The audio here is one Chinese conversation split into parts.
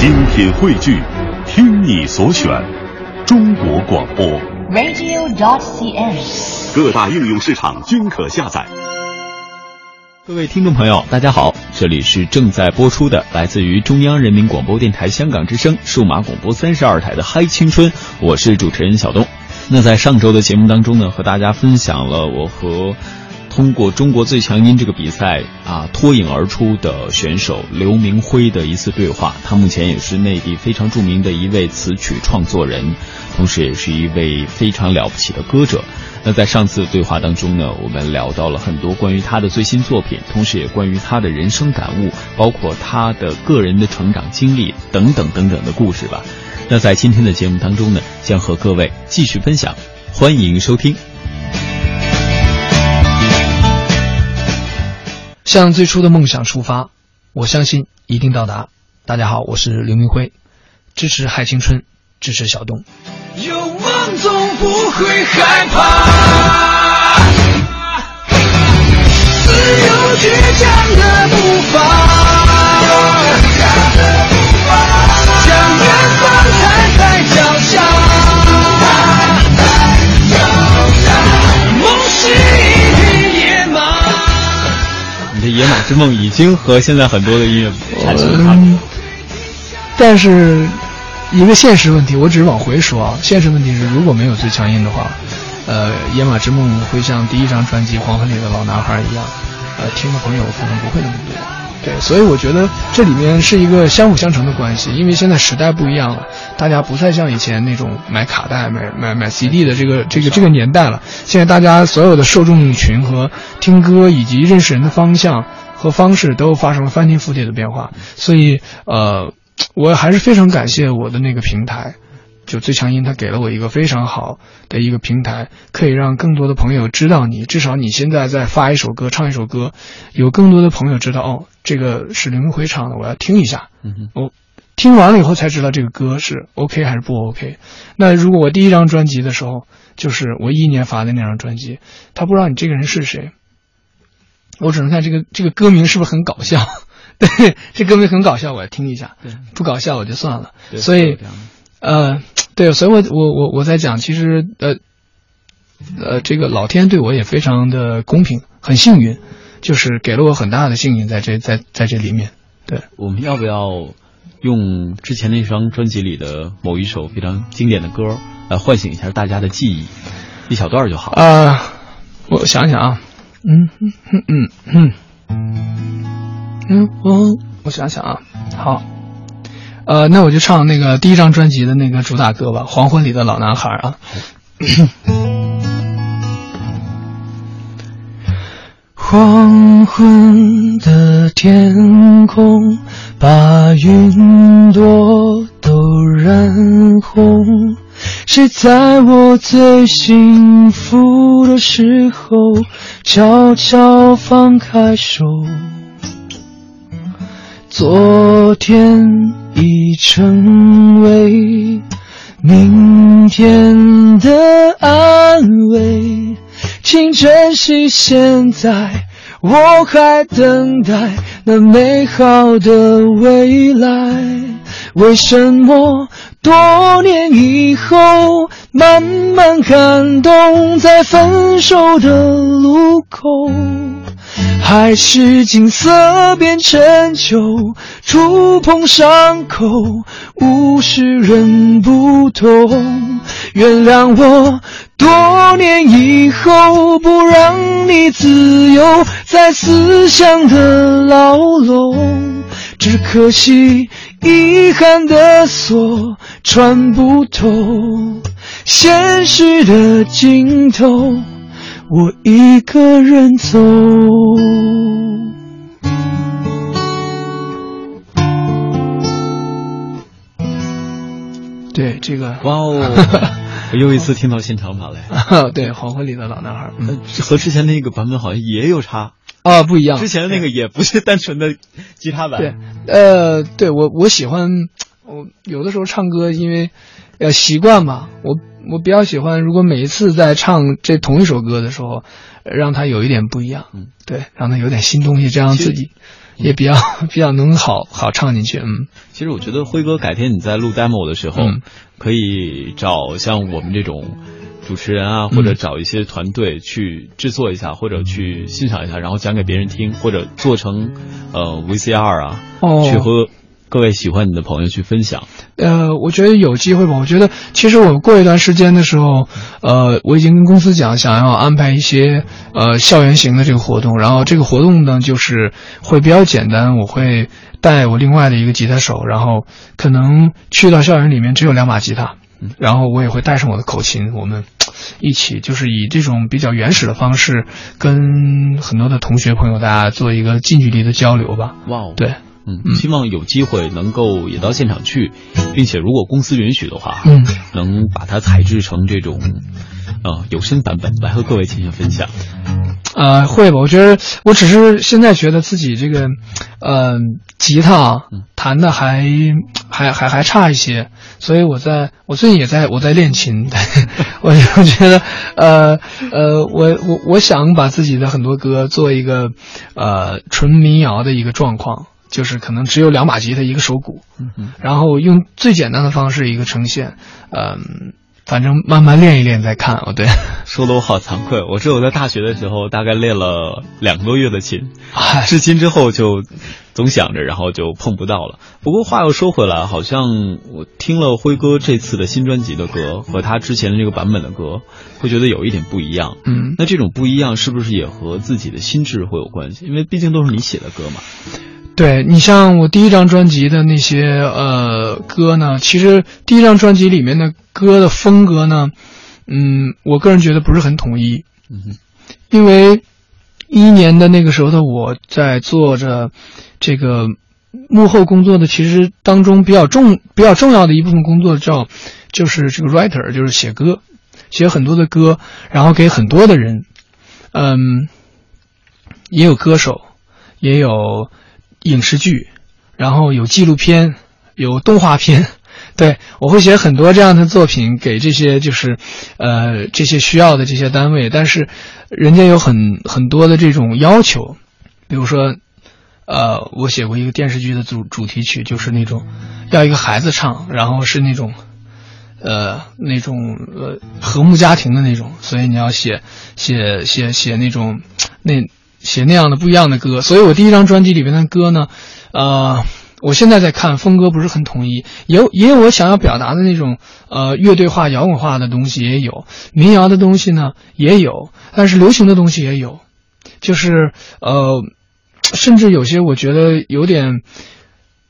精品汇聚，听你所选，中国广播。radio.cn。各大应用市场均可下载。各位听众朋友，大家好，这里是正在播出的来自于中央人民广播电台香港之声数码广播三十二台的《嗨青春》，我是主持人小东。那在上周的节目当中呢，和大家分享了我和通过中国最强音这个比赛啊脱颖而出的选手刘明辉的一次对话。他目前也是内地非常著名的一位词曲创作人，同时也是一位非常了不起的歌者。那在上次对话当中呢，我们聊到了很多关于他的最新作品，同时也关于他的人生感悟，包括他的个人的成长经历等等等等的故事吧。那在今天的节目当中呢，将和各位继续分享，欢迎收听。向最初的梦想出发，我相信一定到达。大家好，我是刘明辉，支持嗨青春，支持小东。有梦总不会害怕，自由倔强的步伐，向远方野马之梦已经和现在很多的音乐产生了差别。嗯，但是一个现实问题，我只是往回说啊。现实问题是，如果没有最强音的话，呃，野马之梦会像第一张专辑《黄昏里的老男孩》一样，呃，听的朋友可能不会那么多。对，所以我觉得这里面是一个相辅相成的关系，因为现在时代不一样了，大家不再像以前那种买卡带、买买买 CD 的这个这个这个年代了。现在大家所有的受众群和听歌以及认识人的方向和方式都发生了翻天覆地的变化，所以呃，我还是非常感谢我的那个平台。就最强音，它给了我一个非常好的一个平台，可以让更多的朋友知道你。至少你现在在发一首歌、唱一首歌，有更多的朋友知道哦，这个是刘明辉唱的，我要听一下。嗯哼，我听完了以后才知道这个歌是 OK 还是不 OK。那如果我第一张专辑的时候，就是我一一年发的那张专辑，他不知道你这个人是谁，我只能看这个这个歌名是不是很搞笑。对，这歌名很搞笑，我要听一下对；不搞笑我就算了。所以呃，对，所以我我我我在讲，其实呃呃，这个老天对我也非常的公平，很幸运，就是给了我很大的幸运在这在在这里面。对，我们要不要用之前那张专辑里的某一首非常经典的歌来唤醒一下大家的记忆？一小段就好。啊、我想想啊，嗯嗯嗯嗯嗯嗯，我我想想啊，好，呃，那我就唱那个第一张专辑的那个主打歌吧，《黄昏里的老男孩》啊。黄昏的天空，把云朵都染红。谁在我最幸福的时候，悄悄放开手？昨天已成为明天的安慰，请珍惜现在，我还等待那美好的未来。为什么多年以后，慢慢感动，在分手的路口？还是景色变陈旧，触碰伤口，物是人不同。原谅我，多年以后不让你自由在思想的牢笼，只可惜遗憾的锁穿不透，现实的尽头。我一个人走。对这个，哇哦！我 又一次听到现场版了呀，对黄昏里的老男孩，嗯呃和之前那个版本好像也有差。啊不一样，之前的那个也不是单纯的吉他版，对，呃，对我我喜欢，我有的时候唱歌，因为呃习惯吧，我我比较喜欢，如果每一次在唱这同一首歌的时候，呃让它有一点不一样，嗯，对，让它有点新东西，这样自己也比较 比较能好好唱进去。嗯，其实我觉得辉哥改天你在录 demo 的时候，嗯。可以找像我们这种主持人啊，或者找一些团队去制作一下，或者去欣赏一下，然后讲给别人听，或者做成呃 VCR 啊，哦。去和各位喜欢你的朋友去分享。呃，我觉得有机会吧。我觉得其实我过一段时间的时候，呃，我已经跟公司讲，想要安排一些呃校园型的这个活动。然后这个活动呢，就是会比较简单，我会带我另外的一个吉他手，然后可能去到校园里面只有两把吉他，然后我也会带上我的口琴，我们一起就是以这种比较原始的方式，跟很多的同学朋友大家做一个近距离的交流吧。哇哦，对，嗯，希望有机会能够也到现场去，并且如果公司允许的话，嗯，能把它采制成这种呃有声版本来和各位进行分享。呃，会吧？我觉得我只是现在觉得自己这个，呃，吉他啊弹的还还还还差一些，所以我在我最近也在我在练琴，我就觉得，呃呃，我我我想把自己的很多歌做一个呃纯民谣的一个状况。就是可能只有两把吉他一个手鼓，然后用最简单的方式一个呈现，嗯、反正慢慢练一练再看。哦，对，说的我好惭愧，我只有在大学的时候大概练了两个多月的琴，哎至今之后就总想着，然后就碰不到了。不过话又说回来，好像我听了辉哥这次的新专辑的歌和他之前的这个版本的歌，会觉得有一点不一样。嗯，那这种不一样是不是也和自己的心智会有关系？因为毕竟都是你写的歌嘛。对你像我第一张专辑的那些呃歌呢，其实第一张专辑里面的歌的风格呢，嗯，我个人觉得不是很统一，嗯哼，因为一一年的那个时候的我在做着这个幕后工作的，其实当中比较重比较重要的一部分工作叫就是这个 writer，就是写歌，写很多的歌，然后给很多的人，嗯，也有歌手，也有影视剧，然后有纪录片，有动画片。对，我会写很多这样的作品给这些就是，呃，这些需要的这些单位，但是人家有很很多的这种要求，比如说，呃，我写过一个电视剧的主主题曲，就是那种要一个孩子唱，然后是那种，呃，那种呃和睦家庭的那种，所以你要写写写写那种那写那样的不一样的歌，所以我第一张专辑里面的歌呢，呃。我现在在看风格不是很统一，也有也有我想要表达的那种呃乐队化、摇滚化的东西也有，民谣的东西呢也有，但是流行的东西也有，就是呃，甚至有些我觉得有点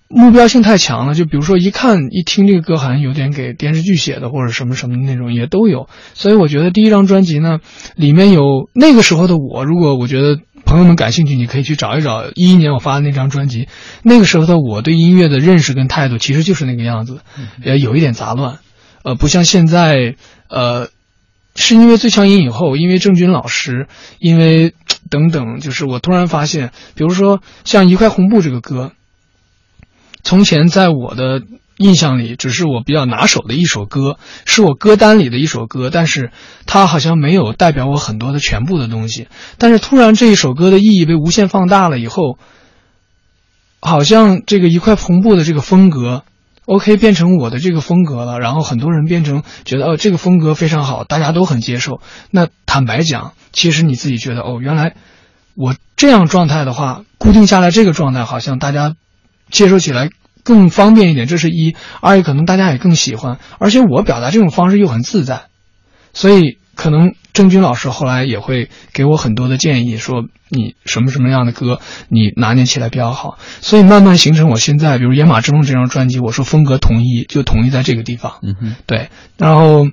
目标性太强了，就比如说一看一听这个歌好像有点给电视剧写的或者什么什么那种也都有，所以我觉得第一张专辑呢里面有那个时候的我，如果我觉得。朋友们感兴趣，你可以去找一找一一年我发的那张专辑。那个时候的我对音乐的认识跟态度其实就是那个样子，也有一点杂乱，呃，不像现在，呃，是因为最强音以后，因为郑钧老师，因为等等，就是我突然发现，比如说像一块红布这个歌，从前在我的。印象里只是我比较拿手的一首歌，是我歌单里的一首歌，但是它好像没有代表我很多的全部的东西。但是突然这一首歌的意义被无限放大了以后，好像这个一块红布的这个风格，OK 变成我的这个风格了。然后很多人变成觉得哦这个风格非常好，大家都很接受。那坦白讲，其实你自己觉得哦原来我这样状态的话，固定下来这个状态，好像大家接受起来。更方便一点，这是一；二也可能大家也更喜欢，而且我表达这种方式又很自在，所以可能郑钧老师后来也会给我很多的建议，说你什么什么样的歌你拿捏起来比较好，所以慢慢形成我现在，比如《野马之梦》这张专辑，我说风格统一就统一在这个地方，嗯哼，对，然后。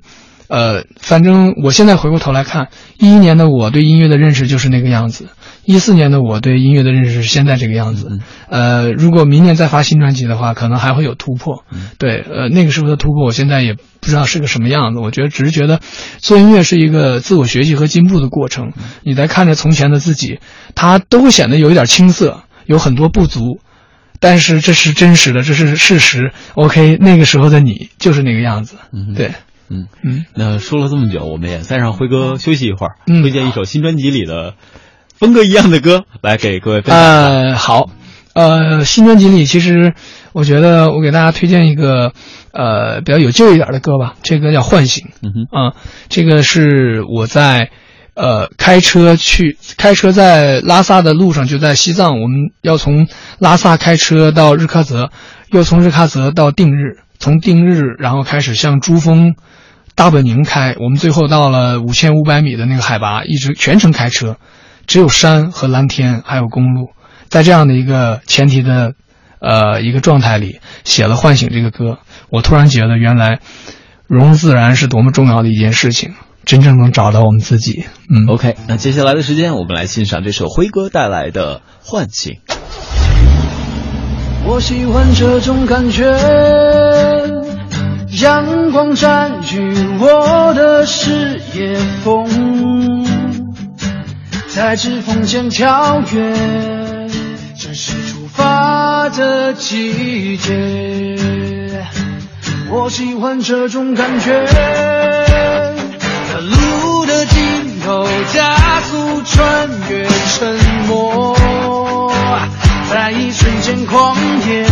呃，反正我现在回过头来看，一一年的我对音乐的认识就是那个样子，一四年的我对音乐的认识是现在这个样子。呃，如果明年再发新专辑的话，可能还会有突破。对，呃，那个时候的突破，我现在也不知道是个什么样子。我觉得只是觉得做音乐是一个自我学习和进步的过程。你在看着从前的自己，他都会显得有一点青涩，有很多不足，但是这是真实的，这是事实。OK，那个时候的你就是那个样子。对。嗯嗯。嗯，那说了这么久，我们也再让辉哥休息一会儿，嗯。推荐一首新专辑里的风格一样的歌来给各位分享。呃，好，呃，新专辑里其实我觉得我给大家推荐一个呃比较有劲一点的歌吧，这个叫《唤醒》。嗯哼，啊，这个是我在呃开车去开车在拉萨的路上，就在西藏，我们要从拉萨开车到日喀则，又从日喀则到定日，从定日然后开始向珠峰、大本营开，我们最后到了五千五百米的那个海拔，一直全程开车，只有山和蓝天，还有公路，在这样的一个前提的。呃，一个状态里写了《唤醒》这个歌，我突然觉得原来融入自然是多么重要的一件事情，真正能找到我们自己。嗯 OK，那接下来的时间，我们来欣赏这首辉哥带来的《唤醒》。我喜欢这种感觉，阳光占据我的视野，风在指缝间跳跃，这是出发的季节。我喜欢这种感觉，在路的尽头加速穿越沉默。在一瞬间狂野，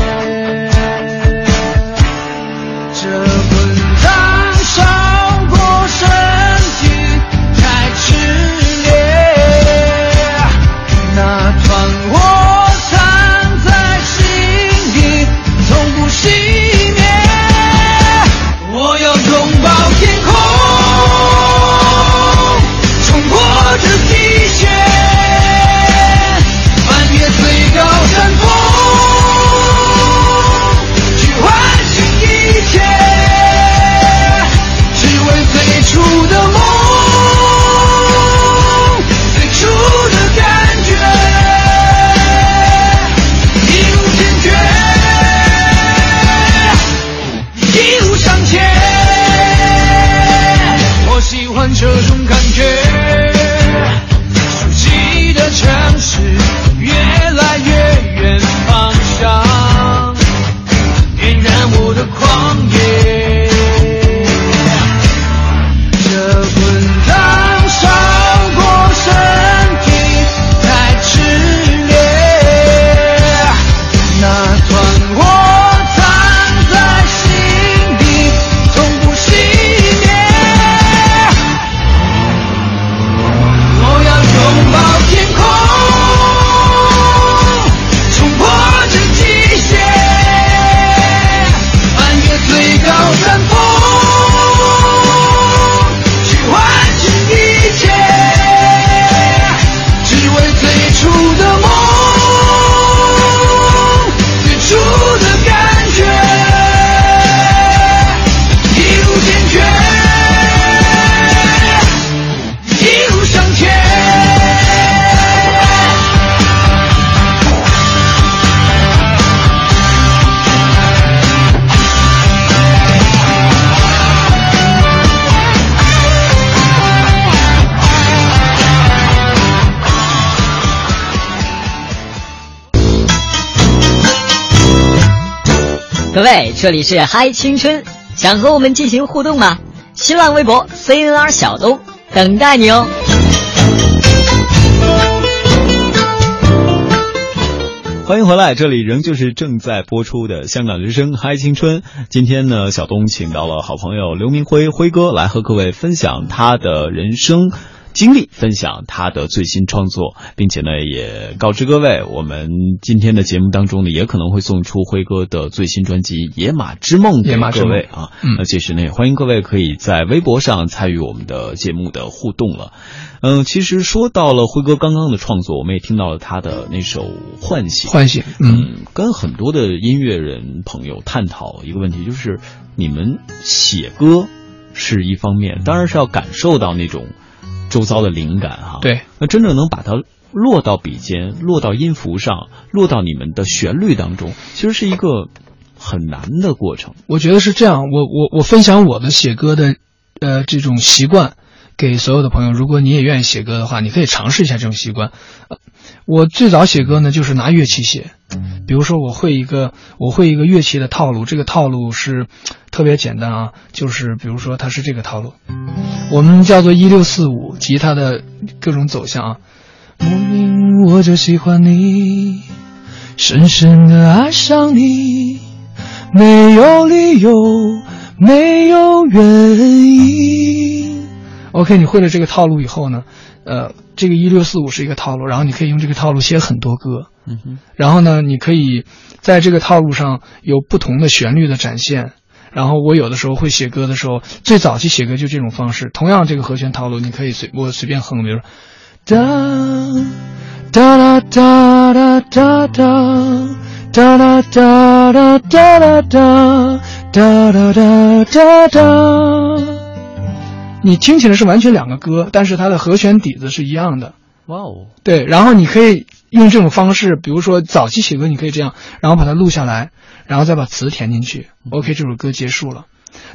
这里是嗨青春，想和我们进行互动吗？新浪微博 CNR 小东等待你哦。欢迎回来，这里仍旧是正在播出的香港之声《嗨青春》。今天呢，小东请到了好朋友刘明辉辉哥来和各位分享他的人生经历，分享他的最新创作，并且呢，也告知各位，我们今天的节目当中呢，也可能会送出辉哥的最新专辑《野马之梦》给野马之位啊。嗯那届时呢，也欢迎各位可以在微博上参与我们的节目的互动了。嗯，其实说到了辉哥刚刚的创作，我们也听到了他的那首《唤醒》。唤醒，嗯，嗯，跟很多的音乐人朋友探讨一个问题，就是你们写歌是一方面，当然是要感受到那种周遭的灵感哈。对，那真正能把它落到笔尖、落到音符上、落到你们的旋律当中，其实是一个很难的过程。我觉得是这样。我我我分享我的写歌的，呃，这种习惯给所有的朋友。如果你也愿意写歌的话，你可以尝试一下这种习惯。呃我最早写歌呢，就是拿乐器写，比如说我会一个我会一个乐器的套路，这个套路是 特别简单啊，就是比如说它是这个套路，我们叫做一六四五吉他的各种走向啊。莫名我就喜欢你，深深的爱上你，没有理由，没有原因。OK，你会了这个套路以后呢，呃，这个一六四五是一个套路，然后你可以用这个套路写很多歌。嗯哼，然后呢，你可以在这个套路上有不同的旋律的展现。然后我有的时候会写歌的时候，最早期写歌就这种方式。同样这个和弦套路，你可以随我随便哼，比如说哒哒哒哒哒哒哒哒哒哒哒哒哒哒哒哒。你听起来是完全两个歌，但是它的和弦底子是一样的。哇哦，对，然后你可以用这种方式，比如说早期写歌，你可以这样，然后把它录下来，然后再把词填进去。OK，这首歌结束了。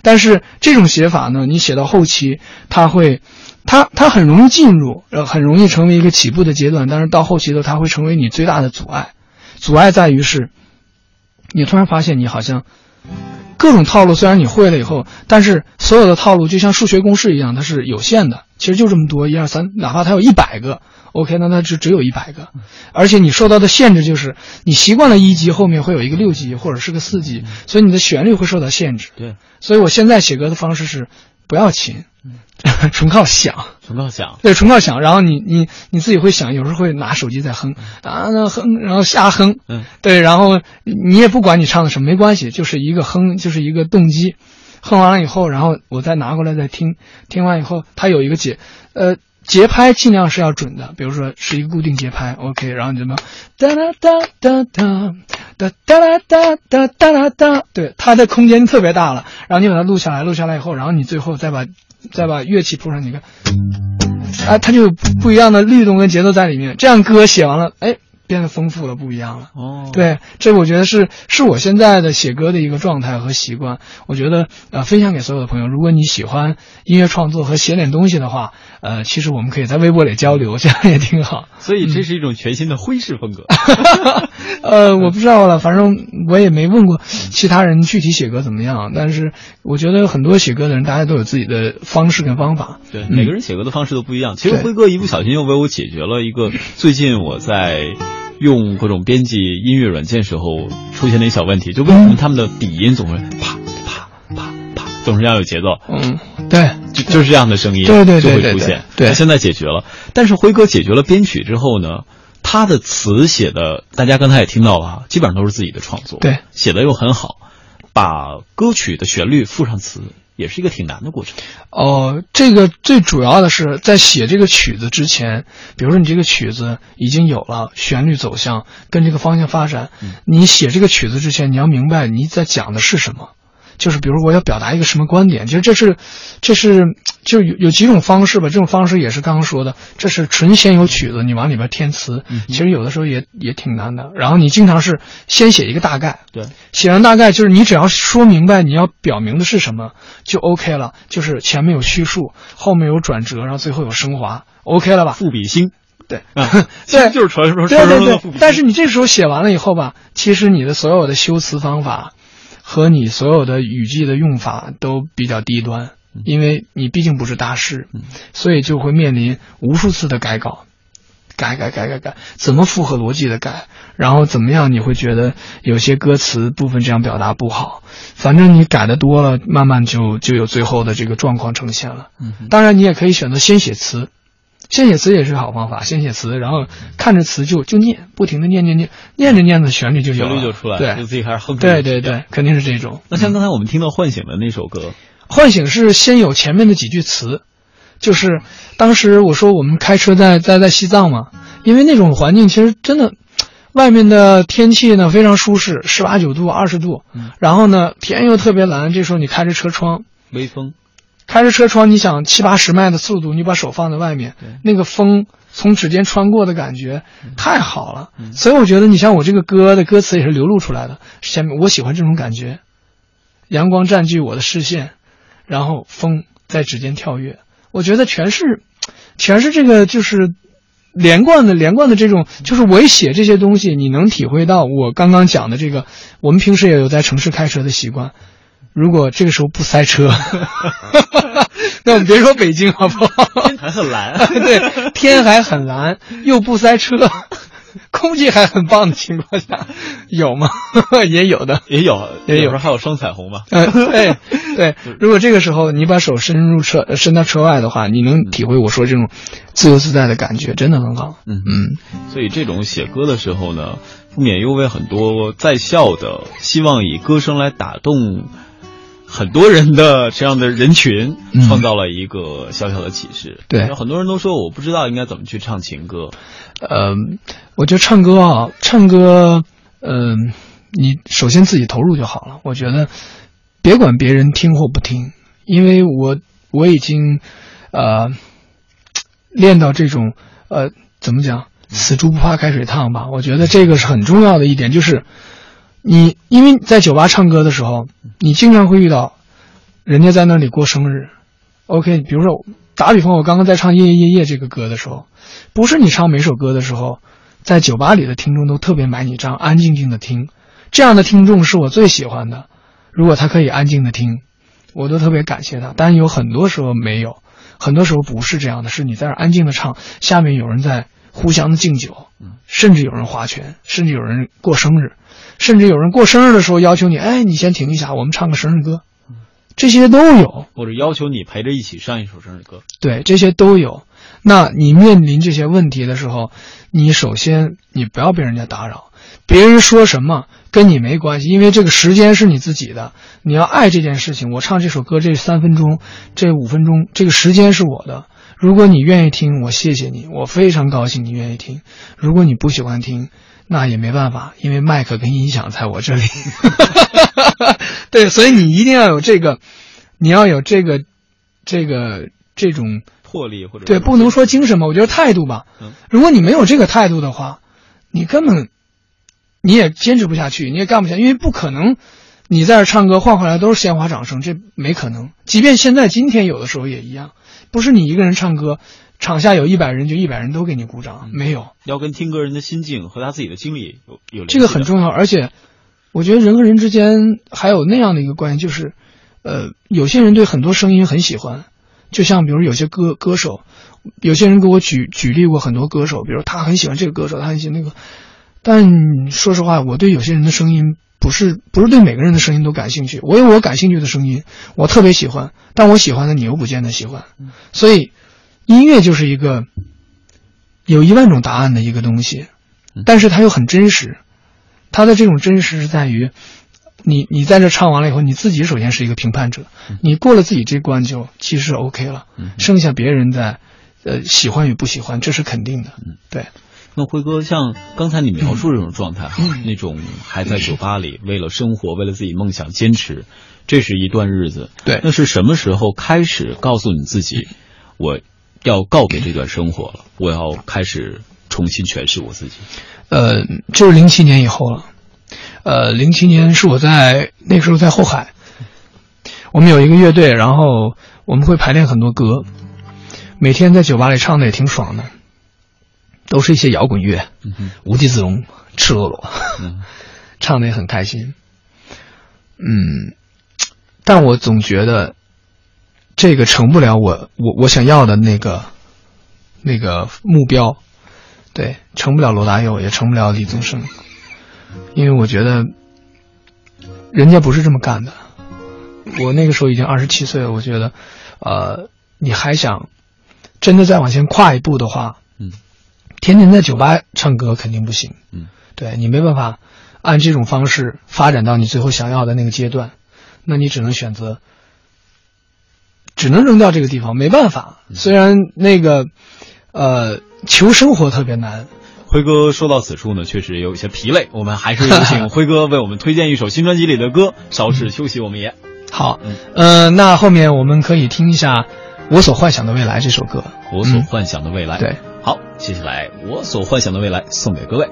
但是这种写法呢，你写到后期，它会，它它很容易进入，呃，很容易成为一个起步的阶段。但是到后期的，它会成为你最大的阻碍。阻碍在于是，你突然发现你好像各种套路虽然你会了以后，但是所有的套路就像数学公式一样，它是有限的。其实就这么多，一二三，哪怕它有一百个，OK，那它就只有一百个，而且你受到的限制就是你习惯了一级后面会有一个六级或者是个四级，所以你的旋律会受到限制。对，所以我现在写歌的方式是不要琴，纯靠想，纯靠想，对，纯靠想。然后你你你自己会想，有时候会拿手机在哼啊那哼，然后瞎哼，嗯，对，然后你也不管你唱的什么，没关系，就是一个哼，就是一个动机。哼完了以后，然后我再拿过来再听，听完以后它有一个节，呃，节拍尽量是要准的，比如说是一个固定节拍，OK，然后你怎么哒哒哒哒哒哒哒哒哒哒哒哒，对，它的空间特别大了，然后你把它录下来，录下来以后，然后你最后再把再把乐器铺上，你看，啊，它就有不一样的律动跟节奏在里面，这样歌写完了，哎。变得丰富了，不一样了。哦，对，这我觉得是是我现在的写歌的一个状态和习惯。我觉得呃，分享给所有的朋友，如果你喜欢音乐创作和写点东西的话，呃，其实我们可以在微博里交流，这样也挺好。所以这是一种全新的徽式风格。呃，我不知道了，反正我也没问过其他人具体写歌怎么样。但是我觉得很多写歌的人，大家都有自己的方式跟方法。对，每个人写歌的方式都不一样。其实辉哥一不小心又为我解决了一个最近我在。用各种编辑音乐软件时候出现的一小问题，就为什么他们的底音总是啪啪啪啪，总是要有节奏？嗯，对，就就是这样的声音，对对对，就会出现。对，现在解决了。但是辉哥解决了编曲之后呢，他的词写的，大家刚才也听到了，基本上都是自己的创作，对，写的又很好，把歌曲的旋律附上词。也是一个挺难的过程。哦，这个最主要的是在写这个曲子之前，比如说你这个曲子已经有了旋律走向跟这个方向发展，你写这个曲子之前，你要明白你在讲的是什么。就是比如我要表达一个什么观点，其实这是，这是就有有几种方式吧。这种方式也是刚刚说的，这是纯先有曲子，你往里边添词。其实有的时候也也挺难的。然后你经常是先写一个大概，对，写完大概就是你只要说明白你要表明的是什么就 OK 了。就是前面有叙述，后面有转折，然后最后有升华，OK 了吧？赋比兴，对，对，就是传说对对对。但是你这时候写完了以后吧，其实你的所有的修辞方法。和你所有的语句的用法都比较低端，因为你毕竟不是大师，所以就会面临无数次的改稿，改改改改改，怎么符合逻辑的改，然后怎么样你会觉得有些歌词部分这样表达不好，反正你改的多了，慢慢就就有最后的这个状况呈现了。当然你也可以选择先写词。先写词也是个好方法，先写词，然后看着词就就念，不停的念念念，念着念着旋律就有了，旋律就出来，对，就自己开始哼。对对对，肯定是这种。那像刚才我们听到《唤醒》的那首歌，《唤醒》是先有前面的几句词，就是当时我说我们开车在在在西藏嘛，因为那种环境其实真的，外面的天气呢非常舒适，十八九度、二十度，然后呢天又特别蓝，这时候你开着车窗，微风。开着车窗，你想七八十迈的速度，你把手放在外面，那个风从指尖穿过的感觉太好了。所以我觉得，你像我这个歌的歌词也是流露出来的。下面我喜欢这种感觉，阳光占据我的视线，然后风在指尖跳跃。我觉得全是，全是这个就是连贯的连贯的这种，就是我一写这些东西，你能体会到我刚刚讲的这个。我们平时也有在城市开车的习惯。如果这个时候不塞车，那我们别说北京好不好？天还很蓝，对，天还很蓝，又不塞车，空气还很棒的情况下，有吗？也有的，也有，也有时候还有双彩虹嘛。呃，对对，如果这个时候你把手伸入车伸到车外的话，你能体会我说这种自由自在的感觉，真的很好。嗯嗯，所以这种写歌的时候呢，不免又为很多在校的希望以歌声来打动很多人的这样的人群，嗯创造了一个小小的启示。对有很多人都说我不知道应该怎么去唱情歌。呃，我觉得唱歌啊，唱歌，嗯、你首先自己投入就好了。我觉得别管别人听或不听，因为我我已经呃练到这种呃怎么讲，死猪不怕开水烫吧。我觉得这个是很重要的一点，就是你因为在酒吧唱歌的时候，你经常会遇到人家在那里过生日。OK，比如说打比方，我刚刚在唱《夜夜夜夜》这个歌的时候，不是你唱每首歌的时候，在酒吧里的听众都特别买你账，安静静的听。这样的听众是我最喜欢的。如果他可以安静的听，我都特别感谢他。但有很多时候没有，很多时候不是这样的，是你在那安静的唱，下面有人在互相的敬酒，甚至有人划拳，甚至有人过生日，甚至有人过生日的时候要求你，哎，你先停一下，我们唱个生日歌，这些都有。或者要求你陪着一起上一首生日歌。对，这些都有。那你面临这些问题的时候，你首先你不要被人家打扰，别人说什么跟你没关系，因为这个时间是你自己的，你要爱这件事情。我唱这首歌这三分钟，这五分钟，这个时间是我的。如果你愿意听，我谢谢你，我非常高兴你愿意听。如果你不喜欢听，那也没办法，因为麦克跟音响在我这里。对，所以你一定要有这个，你要有这个，这个这种。魄力或者对，不能说精神吧，我觉得态度吧。嗯，如果你没有这个态度的话，你根本你也坚持不下去，你也干不下去，因为不可能你在这唱歌换回来都是鲜花掌声，这没可能。即便现在今天有的时候也一样，不是你一个人唱歌，场下有一百人就一百人都给你鼓掌，没有。要跟听歌人的心境和他自己的经历有有这个很重要，而且我觉得人和人之间还有那样的一个关系，就是呃，有些人对很多声音很喜欢。就像比如有些歌歌手，有些人给我举举例过很多歌手，比如他很喜欢这个歌手，他很喜欢那个，但说实话，我对有些人的声音不是不是对每个人的声音都感兴趣。我有我感兴趣的声音，我特别喜欢，但我喜欢的你又不见得喜欢，所以音乐就是一个有一万种答案的一个东西，但是它又很真实，它的这种真实是在于。你你在这唱完了以后，你自己首先是一个评判者，你过了自己这关就其实 OK 了，剩下别人在，呃喜欢与不喜欢，这是肯定的。对。那辉哥，像刚才你描述这种状态嗯，那种还在酒吧里为了生活、为了自己梦想坚持，这是一段日子。对。那是什么时候开始告诉你自己，我要告别这段生活了，我要开始重新诠释我自己？呃，就是零七年以后了。呃，零七年是我在那时候在后海，我们有一个乐队，然后我们会排练很多歌，每天在酒吧里唱的也挺爽的，都是一些摇滚乐，嗯、无地自容、赤裸裸，嗯、唱的也很开心。嗯，但我总觉得这个成不了我我我想要的那个那个目标，对，成不了罗大佑，也成不了李宗盛。因为我觉得，人家不是这么干的。我那个时候已经二十七岁了，我觉得，呃，你还想真的再往前跨一步的话，嗯，天天在酒吧唱歌肯定不行，嗯，对你没办法按这种方式发展到你最后想要的那个阶段，那你只能选择，只能扔掉这个地方，没办法。虽然那个，呃，求生活特别难。辉哥说到此处呢，确实有一些疲累，我们还是有请 辉哥为我们推荐一首新专辑里的歌。稍事休息，我们也好。嗯、呃，那后面我们可以听一下《我所幻想的未来》这首歌。我所幻想的未来，嗯、对，好，接下来我所幻想的未来送给各位。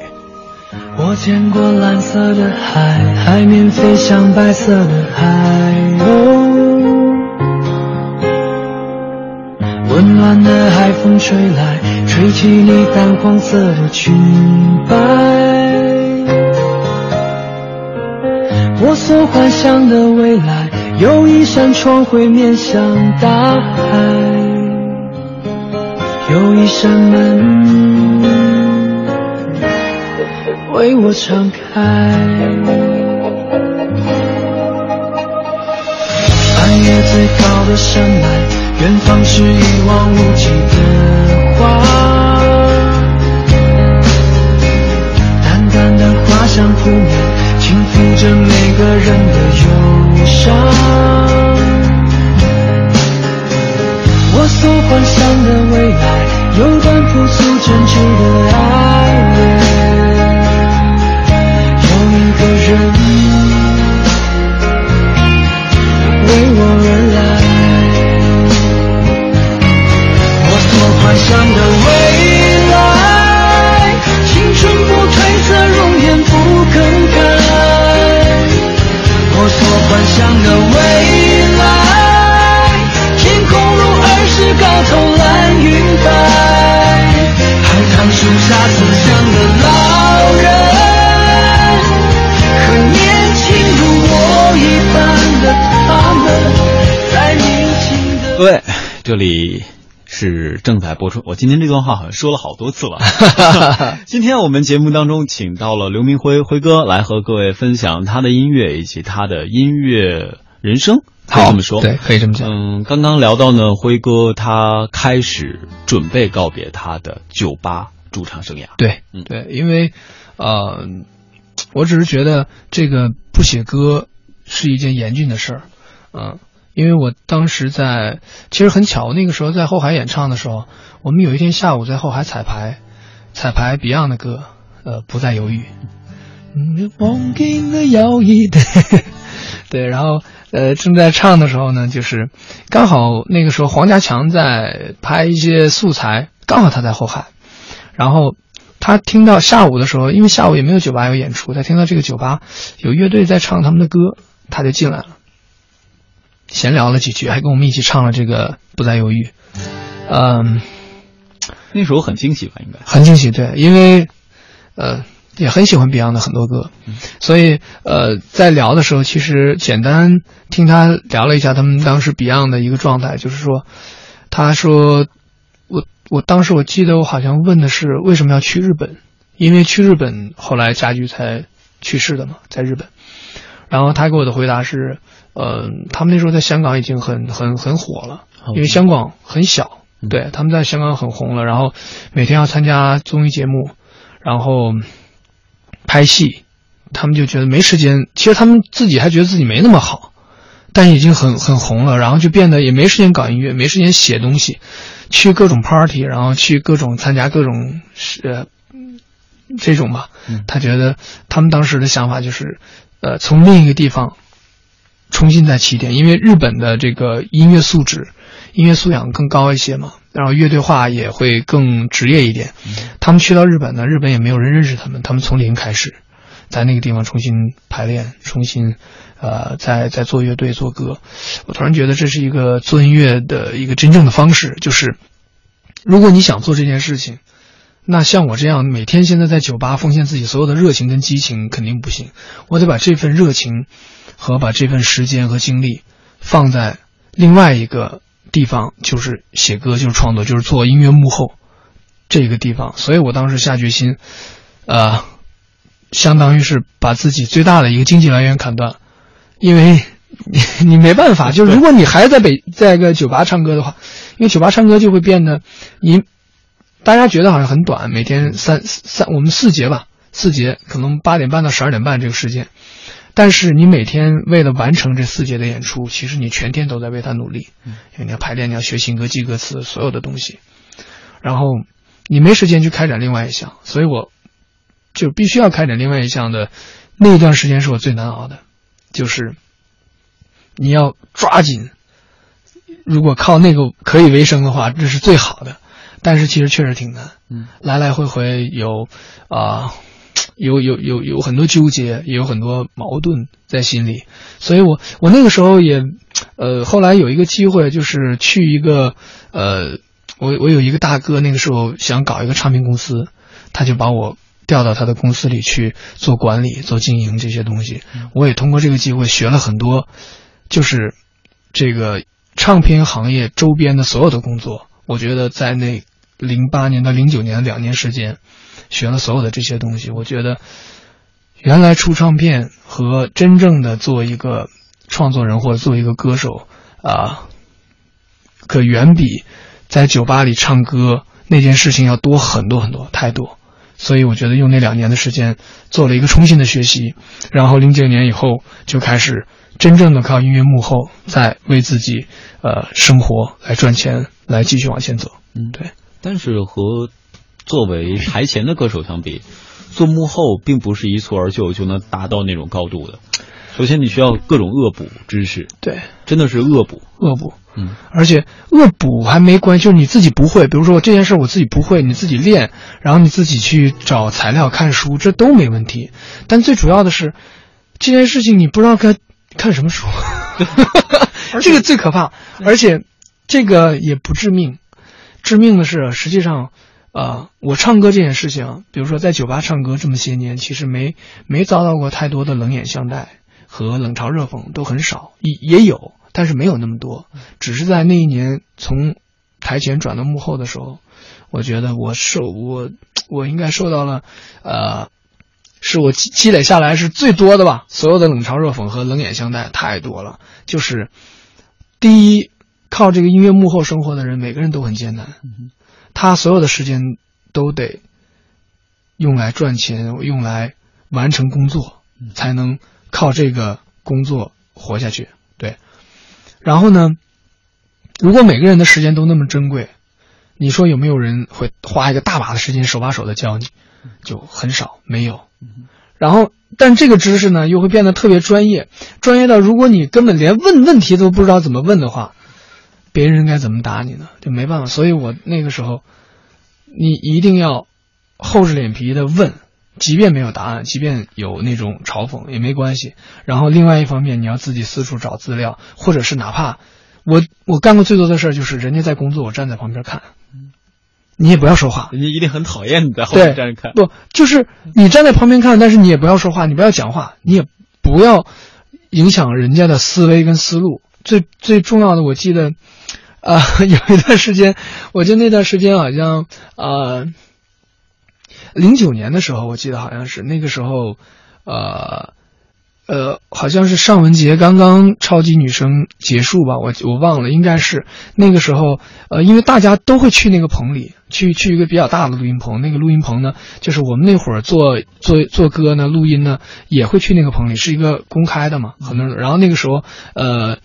我见过蓝色的海，海面飞向白色的海鸥。温暖的海风吹来，吹起你淡黄色的裙摆。我所幻想的未来，有一扇窗会面向大海，有一扇门为我敞开。半夜最高的山脉，远方是一望无际的花。淡淡的花香扑面，轻抚着每个人的忧伤。我所幻想的未来，有段朴素真挚的爱恋，有一个人为我而来。幻想的未来，青春不褪色，容颜不更改。我所幻想的未来，天空如儿时高头蓝云白，海棠树下慈祥的老人，和年轻如我一般的他们，在宁静的。各位，这里是正在播出。我今天这段话好像说了好多次了。今天我们节目当中请到了刘明辉辉哥来和各位分享他的音乐以及他的音乐人生，可以这么说。对，可以这么讲。嗯，刚刚聊到呢，辉哥他开始准备告别他的酒吧驻唱生涯。对嗯，对，因为，呃，我只是觉得这个不写歌是一件严峻的事儿，嗯，因为我当时在，其实很巧，那个时候在后海演唱的时候，我们有一天下午在后海彩排，彩排 Beyond 的歌，呃，不再犹豫，对，然后呃正在唱的时候呢，就是刚好那个时候黄家强在拍一些素材，刚好他在后海。然后他听到下午的时候，因为下午也没有酒吧有演出，他听到这个酒吧有乐队在唱他们的歌，他就进来了，闲聊了几句，还跟我们一起唱了这个《不再犹豫》。嗯，那时候很惊喜吧？应该很惊喜，对，因为呃也很喜欢 Beyond 的很多歌，所以呃在聊的时候，其实简单听他聊了一下他们当时 Beyond 的一个状态，就是说，他说我我当时我记得我好像问的是为什么要去日本，因为去日本后来家驹才去世的嘛，在日本，然后他给我的回答是，呃，他们那时候在香港已经很很很火了，因为香港很小。对，他们在香港很红了，然后每天要参加综艺节目，然后拍戏，他们就觉得没时间。其实他们自己还觉得自己没那么好，但已经很很红了，然后就变得也没时间搞音乐，没时间写东西，去各种 party，然后去各种参加各种呃这种吧。他觉得他们当时的想法就是，呃，从另一个地方重新再起点，因为日本的这个音乐素质。音乐素养更高一些嘛，然后乐队化也会更职业一点。他们去到日本呢，日本也没有人认识他们，他们从零开始，在那个地方重新排练，重新呃，在在做乐队做歌。我突然觉得这是一个做音乐的一个真正的方式，就是如果你想做这件事情，那像我这样每天现在在酒吧奉献自己所有的热情跟激情肯定不行，我得把这份热情和把这份时间和精力放在另外一个。地方就是写歌，就是创作，就是做音乐幕后这个地方，所以我当时下决心，呃，相当于是把自己最大的一个经济来源砍断，因为你你没办法，就是如果你还在北在个酒吧唱歌的话，因为酒吧唱歌就会变得你大家觉得好像很短，每天三三我们四节吧，四节可能八点半到十二点半这个时间。但是你每天为了完成这四节的演出，其实你全天都在为他努力，因为你要排练，你要学新歌、记歌词，所有的东西，然后你没时间去开展另外一项，所以我就必须要开展另外一项的那一段时间是我最难熬的，就是你要抓紧，如果靠那个可以为生的话，这是最好的，但是其实确实挺难，嗯，来来回回有啊。呃有有有有很多纠结，也有很多矛盾在心里，所以我我那个时候也，呃，后来有一个机会，就是去一个，呃，我我有一个大哥，那个时候想搞一个唱片公司，他就把我调到他的公司里去做管理、做经营这些东西。我也通过这个机会学了很多，就是这个唱片行业周边的所有的工作。我觉得在那零八年到零九年两年时间。学了所有的这些东西，我觉得原来出唱片和真正的做一个创作人或者做一个歌手啊，可远比在酒吧里唱歌那件事情要多很多很多，太多。所以我觉得用那两年的时间做了一个重新的学习，然后零九年以后就开始真正的靠音乐幕后，在为自己呃生活来赚钱，来继续往前走。嗯，对。但是和作为台前的歌手相比，做幕后并不是一蹴而就就能达到那种高度的。首先，你需要各种恶补知识，对，真的是恶补。恶补，嗯，而且恶补还没关系，就是你自己不会，比如说这件事我自己不会，你自己练，然后你自己去找材料、看书，这都没问题。但最主要的是，这件事情你不知道该看什么书，这个最可怕。而且这个也不致命，致命的是，实际上，呃，我唱歌这件事情，比如说在酒吧唱歌这么些年，其实没没遭到过太多的冷眼相待和冷嘲热讽，都很少，也也有。但是没有那么多，只是在那一年从台前转到幕后的时候，我觉得我受我我应该受到了，呃，是我积积累下来是最多的吧。所有的冷嘲热讽和冷眼相待太多了。就是第一，靠这个音乐幕后生活的人，每个人都很艰难，他所有的时间都得用来赚钱，用来完成工作，才能靠这个工作活下去。对。然后呢？如果每个人的时间都那么珍贵，你说有没有人会花一个大把的时间手把手的教你？就很少，没有。然后，但这个知识呢，又会变得特别专业，专业到如果你根本连问问题都不知道怎么问的话，别人该怎么打你呢？就没办法。所以我那个时候，你一定要厚着脸皮的问。即便没有答案，即便有那种嘲讽也没关系。然后另外一方面，你要自己四处找资料，或者是哪怕我我干过最多的事儿就是人家在工作，我站在旁边看，你也不要说话。人家一定很讨厌你在后面站着看。不，就是你站在旁边看，但是你也不要说话，你不要讲话，你也不要影响人家的思维跟思路。最最重要的，我记得啊，有一段时间，我记得那段时间好像啊。零九年的时候，我记得好像是那个时候，呃，呃，好像是尚雯婕刚刚超级女声结束吧，我我忘了，应该是那个时候，呃，因为大家都会去那个棚里，去去一个比较大的录音棚，那个录音棚呢，就是我们那会儿做做做歌呢，录音呢，也会去那个棚里，是一个公开的嘛，很多人。然后那个时候，呃，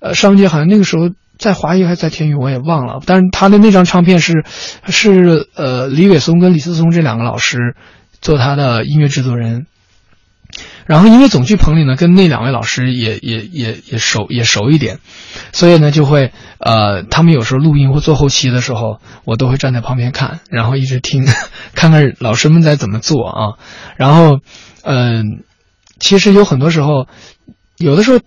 呃，尚雯婕好像那个时候。在华谊还是在天娱，我也忘了。但是他的那张唱片是，是呃李伟松跟李思松这两个老师做他的音乐制作人。然后因为总剧棚里呢，跟那两位老师也也也也熟也熟一点，所以呢就会呃他们有时候录音或做后期的时候，我都会站在旁边看，然后一直听，看看老师们在怎么做啊。然后嗯，其实有很多时候，有的时候。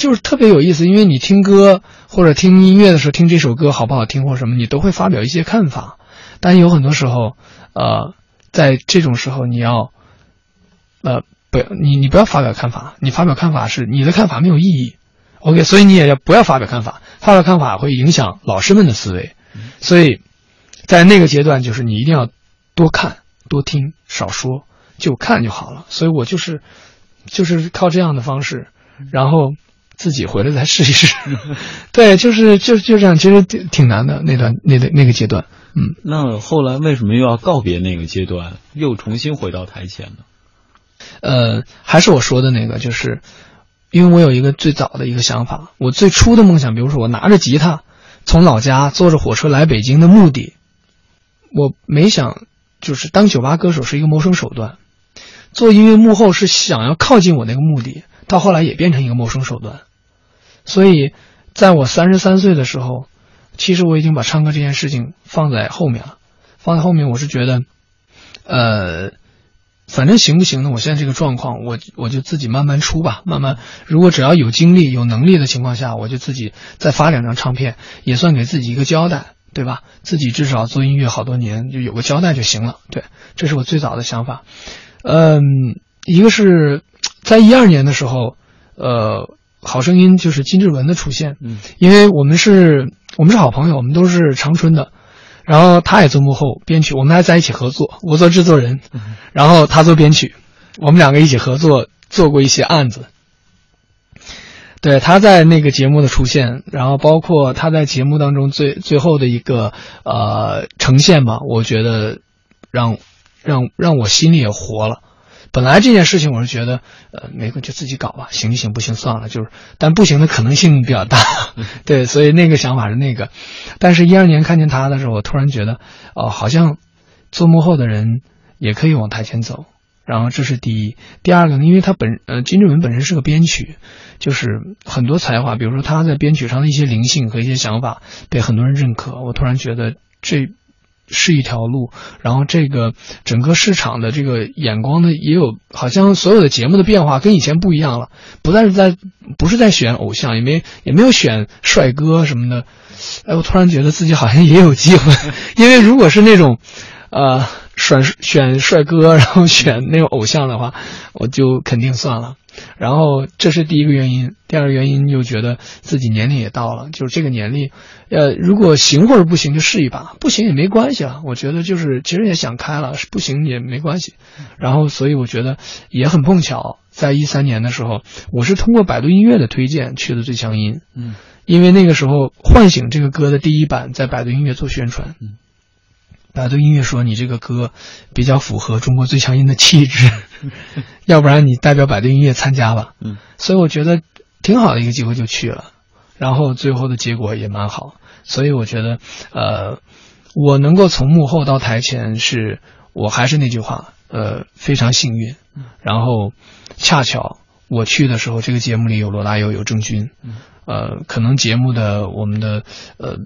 就是特别有意思，因为你听歌或者听音乐的时候，听这首歌好不好听或什么，你都会发表一些看法。但有很多时候，呃，在这种时候，你要，呃，不要你你不要发表看法，你发表看法是你的看法没有意义。OK，所以你也要不要发表看法，发表看法会影响老师们的思维。所以，在那个阶段，就是你一定要多看多听，少说，就看就好了。所以我就是就是靠这样的方式，然后。自己回来再试一试，对，就是就就这样，其实挺挺难的那段那那个阶段，嗯。那后来为什么又要告别那个阶段，又重新回到台前呢？呃，还是我说的那个，就是因为我有一个最早的一个想法，我最初的梦想，比如说我拿着吉他从老家坐着火车来北京的目的，我没想就是当酒吧歌手是一个谋生手段，做音乐幕后是想要靠近我那个目的，到后来也变成一个谋生手段。所以，在我三十三岁的时候，其实我已经把唱歌这件事情放在后面了。放在后面，我是觉得，呃，反正行不行呢？我现在这个状况，我我就自己慢慢出吧，慢慢。如果只要有精力、有能力的情况下，我就自己再发两张唱片，也算给自己一个交代，对吧？自己至少做音乐好多年，就有个交代就行了。对，这是我最早的想法。嗯，一个是在一二年的时候，呃。好声音就是金志文的出现，嗯，因为我们是我们是好朋友，我们都是长春的，然后他也做幕后编曲，我们还在一起合作，我做制作人，然后他做编曲，我们两个一起合作做过一些案子。对，他在那个节目的出现，然后包括他在节目当中最最后的一个呃呈现吧，我觉得让让让我心里也活了。本来这件事情我是觉得，呃，没个就自己搞吧，行就行，不行算了，就是，但不行的可能性比较大，对，所以那个想法是那个。但是，一二年看见他的时候，我突然觉得，哦，好像做幕后的人也可以往台前走。然后这是第一，第二个呢，因为他本呃金志文本身是个编曲，就是很多才华，比如说他在编曲上的一些灵性和一些想法被很多人认可，我突然觉得这是一条路。然后这个整个市场的这个眼光呢，也有好像所有的节目的变化跟以前不一样了，不再是在不是在选偶像，也没也没有选帅哥什么的。哎，我突然觉得自己好像也有机会，因为如果是那种，呃。选选帅哥，然后选那种偶像的话，我就肯定算了。然后这是第一个原因，第二个原因就觉得自己年龄也到了，就是这个年龄，呃，如果行或者不行就试一把，不行也没关系啊。我觉得就是其实也想开了，不行也没关系。然后所以我觉得也很碰巧，在一三年的时候，我是通过百度音乐的推荐去的最强音，嗯，因为那个时候《唤醒》这个歌的第一版在百度音乐做宣传，嗯。百度音乐说你这个歌比较符合中国最强音的气质，要不然你代表百度音乐参加吧。嗯，所以我觉得挺好的一个机会就去了，然后最后的结果也蛮好，所以我觉得呃，我能够从幕后到台前是，我还是那句话，呃，非常幸运。然后恰巧我去的时候，这个节目里有罗大佑，有郑钧，呃，可能节目的我们的呃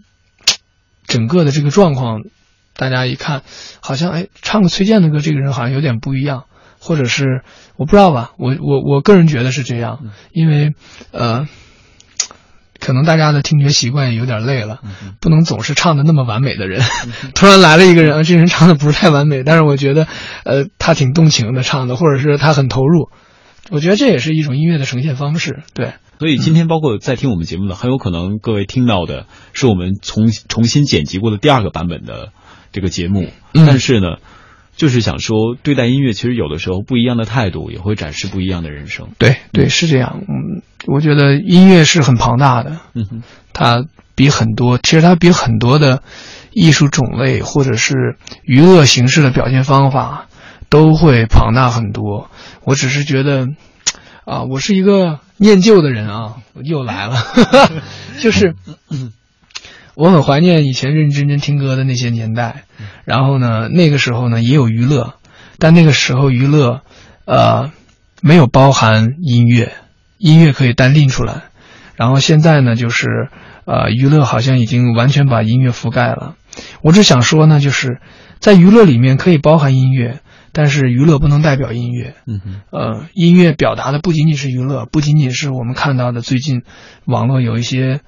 整个的这个状况。大家一看，好像哎，唱个崔健的歌，这个人好像有点不一样，或者是我不知道吧，我我我个人觉得是这样，因为呃，可能大家的听觉习惯也有点累了，不能总是唱的那么完美的人，突然来了一个人，这人唱的不是太完美，但是我觉得呃，他挺动情的唱的，或者是他很投入，我觉得这也是一种音乐的呈现方式，对。所以今天包括在听我们节目的，很有可能各位听到的是我们重重新剪辑过的第二个版本的。这个节目，但是呢，就是想说，对待音乐，其实有的时候不一样的态度也会展示不一样的人生。对对，是这样。嗯，我觉得音乐是很庞大的，嗯哼，它比很多，其实它比很多的艺术种类或者是娱乐形式的表现方法都会庞大很多。我只是觉得，啊，我是一个念旧的人啊，又来了，就是。我很怀念以前认认真真听歌的那些年代，然后呢，那个时候呢也有娱乐，但那个时候娱乐，呃，没有包含音乐，音乐可以单拎出来，然后现在呢就是，呃，娱乐好像已经完全把音乐覆盖了。我只想说呢，就是在娱乐里面可以包含音乐，但是娱乐不能代表音乐。嗯哼，呃，音乐表达的不仅仅是娱乐，不仅仅是我们看到的最近网络有一些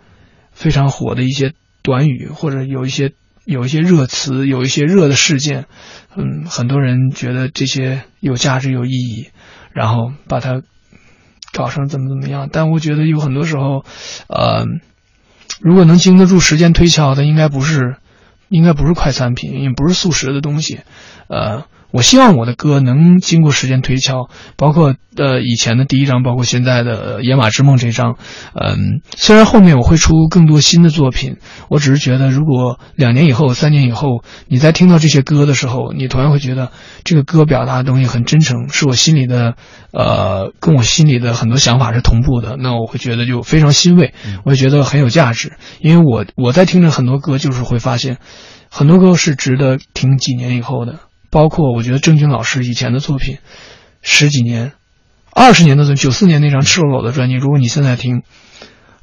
非常火的一些。短语或者有一些有一些热词，有一些热的事件，嗯，很多人觉得这些有价值有意义，然后把它搞成怎么怎么样。但我觉得有很多时候，呃，如果能经得住时间推敲的，应该不是，应该不是快餐品，也不是速食的东西，呃。我希望我的歌能经过时间推敲，包括呃以前的第一张，包括现在的《野马之梦》这张，嗯，虽然后面我会出更多新的作品，我只是觉得，如果两年以后、三年以后，你在听到这些歌的时候，你同样会觉得这个歌表达的东西很真诚，是我心里的，呃，跟我心里的很多想法是同步的，那我会觉得就非常欣慰，我也觉得很有价值，因为我我在听着很多歌，就是会发现，很多歌是值得听几年以后的。包括我觉得郑钧老师以前的作品，十几年、二十年的作，九四年那张《赤裸裸》的专辑，如果你现在听，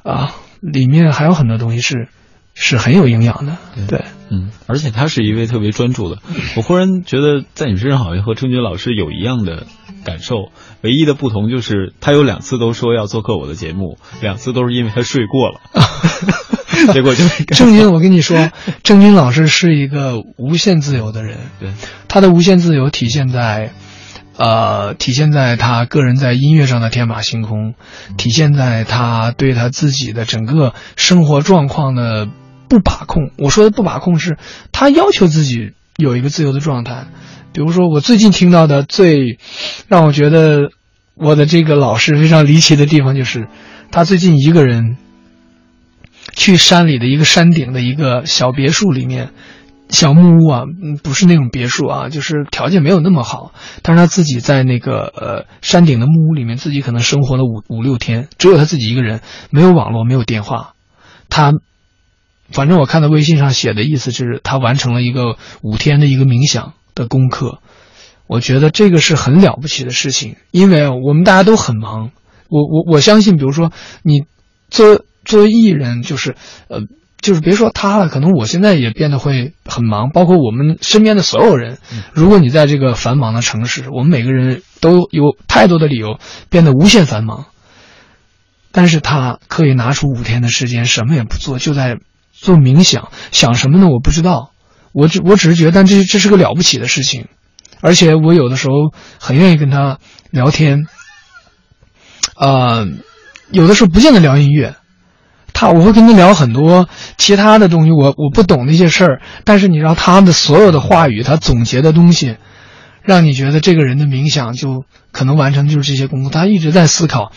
啊，里面还有很多东西是是很有营养的。对，嗯，而且他是一位特别专注的。我忽然觉得在你身上好像和郑钧老师有一样的感受，唯一的不同就是他有两次都说要做客我的节目，两次都是因为他睡过了。结果就郑钧，我跟你说，郑钧老师是一个无限自由的人。对，他的无限自由体现在，呃，体现在他个人在音乐上的天马行空，体现在他对他自己的整个生活状况的。不把控。我说的不把控是，他要求自己有一个自由的状态。比如说，我最近听到的最让我觉得我的这个老师非常离奇的地方，就是他最近一个人去山里的一个山顶的一个小别墅里面。小木屋啊，嗯，不是那种别墅啊，就是条件没有那么好。但是他自己在那个呃山顶的木屋里面，自己可能生活了五五六天，只有他自己一个人，没有网络，没有电话。他，反正我看到微信上写的意思就是，他完成了一个五天的一个冥想的功课。我觉得这个是很了不起的事情，因为我们大家都很忙。我我我相信，比如说你做作为艺人，就是呃。就是别说他了，可能我现在也变得会很忙，包括我们身边的所有人。如果你在这个繁忙的城市，我们每个人都有太多的理由变得无限繁忙。但是他可以拿出五天的时间，什么也不做，就在做冥想，想什么呢？我不知道，我只我只是觉得，但这这是个了不起的事情，而且我有的时候很愿意跟他聊天。呃，有的时候不见得聊音乐。他我会跟他聊很多其他的东西，我我不懂那些事儿，但是你知道他的所有的话语，他总结的东西，让你觉得这个人的冥想就可能完成就是这些功夫。他一直在思考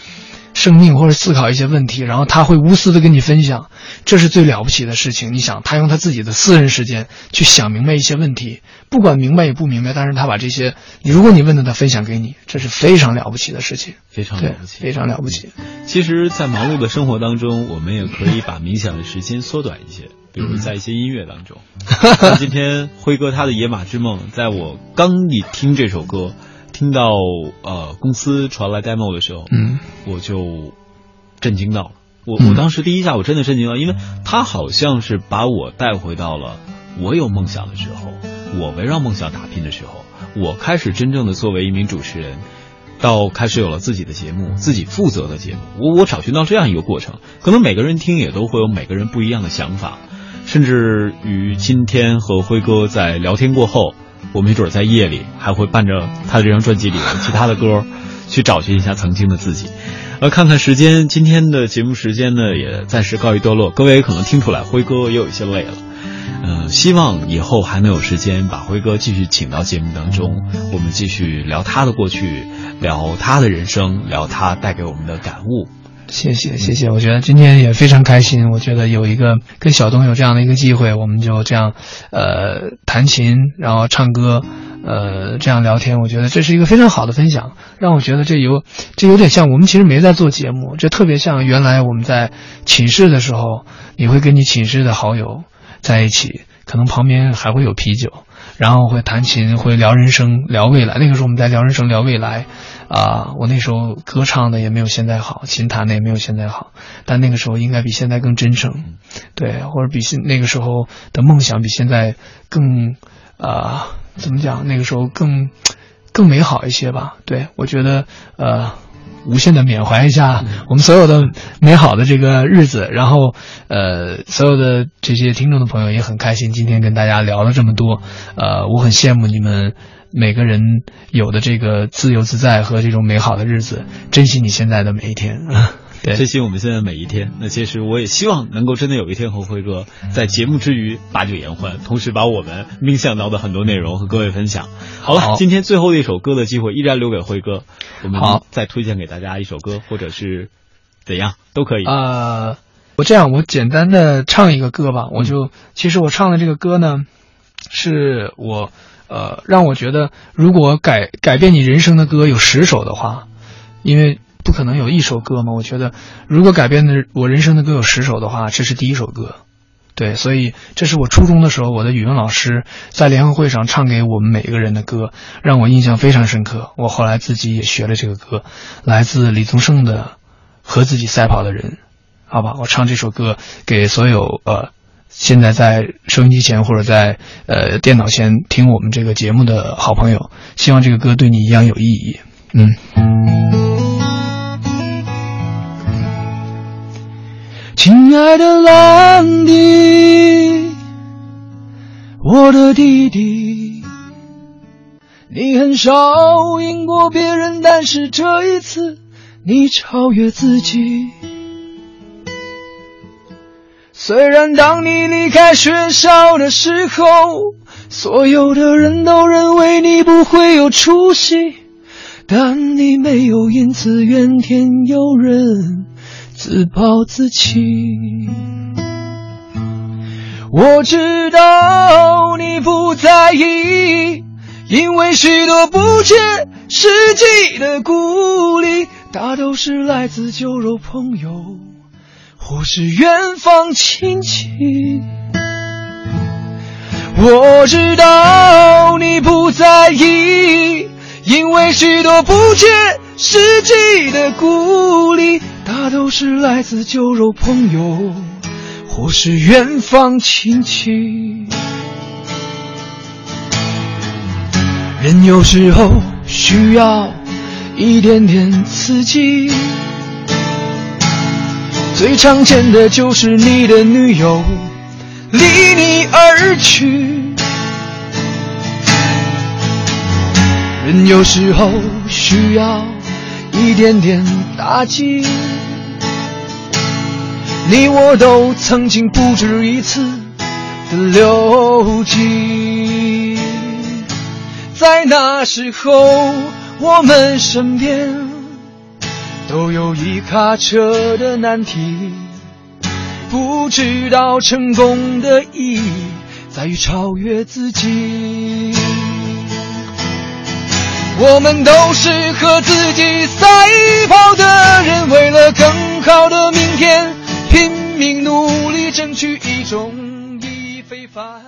生命或者思考一些问题，然后他会无私的跟你分享，这是最了不起的事情。你想，他用他自己的私人时间去想明白一些问题。不管明白也不明白，但是他把这些，如果你问的，他分享给你，这是非常了不起的事情，非常了不起，非常了不起。其实，在忙碌的生活当中，我们也可以把冥想的时间缩短一些，比如在一些音乐当中。今天辉哥他的《野马之梦》，在我刚一听这首歌，听到呃公司传来 demo 的时候，嗯，我就震惊到了。我我当时第一下我真的震惊了，因为他好像是把我带回到了我有梦想的时候。我围绕梦想打拼的时候，我开始真正的作为一名主持人，到开始有了自己的节目，自己负责的节目。我我找寻到这样一个过程，可能每个人听也都会有每个人不一样的想法，甚至于今天和辉哥在聊天过后，我没准在夜里还会伴着他的这张专辑里的其他的歌，去找寻一下曾经的自己。呃，看看时间，今天的节目时间呢也暂时告一段落。各位也可能听出来，辉哥也有一些累了。呃，希望以后还能有时间把辉哥继续请到节目当中，我们继续聊他的过去，聊他的人生，聊他带给我们的感悟。谢谢，谢谢。我觉得今天也非常开心。我觉得有一个跟小东有这样的一个机会，我们就这样，呃，弹琴，然后唱歌，呃，这样聊天。我觉得这是一个非常好的分享，让我觉得这有这有点像我们其实没在做节目，这特别像原来我们在寝室的时候，你会跟你寝室的好友。在一起，可能旁边还会有啤酒，然后会弹琴，会聊人生，聊未来。那个时候我们在聊人生，聊未来，啊，我那时候歌唱的也没有现在好，琴弹的也没有现在好，但那个时候应该比现在更真诚，对，或者比现那个时候的梦想比现在更，啊，怎么讲？那个时候更更美好一些吧？对，我觉得，呃。无限的缅怀一下我们所有的美好的这个日子，然后，呃，所有的这些听众的朋友也很开心，今天跟大家聊了这么多，呃，我很羡慕你们每个人有的这个自由自在和这种美好的日子，珍惜你现在的每一天。珍惜我们现在每一天。那其实我也希望能够真的有一天和辉哥在节目之余把酒言欢，同时把我们冥想到的很多内容和各位分享。好了，今天最后一首歌的机会依然留给辉哥，我们好再推荐给大家一首歌，或者是怎样都可以。呃，我这样，我简单的唱一个歌吧。我就其实我唱的这个歌呢，是我呃让我觉得，如果改改变你人生的歌有十首的话，因为。不可能有一首歌嘛？我觉得，如果改变的我人生的歌有十首的话，这是第一首歌。对，所以这是我初中的时候，我的语文老师在联合会上唱给我们每一个人的歌，让我印象非常深刻。我后来自己也学了这个歌，来自李宗盛的《和自己赛跑的人》。好吧，我唱这首歌给所有呃现在在收音机前或者在呃电脑前听我们这个节目的好朋友，希望这个歌对你一样有意义。嗯。亲爱的兰迪，我的弟弟，你很少赢过别人，但是这一次你超越自己。虽然当你离开学校的时候，所有的人都认为你不会有出息，但你没有因此怨天尤人，自暴自弃。我知道你不在意，因为许多不切实际的鼓励，大都是来自酒肉朋友。或是远方亲戚，我知道你不在意，因为许多不切实际的鼓励，大都是来自酒肉朋友，或是远方亲戚。人有时候需要一点点刺激。最常见的就是你的女友离你而去，人有时候需要一点点打击。你我都曾经不止一次的流涕，在那时候我们身边。都有一卡车的难题，不知道成功的意义在于超越自己。我们都是和自己赛跑的人，为了更好的明天，拼命努力争取一种意义非凡。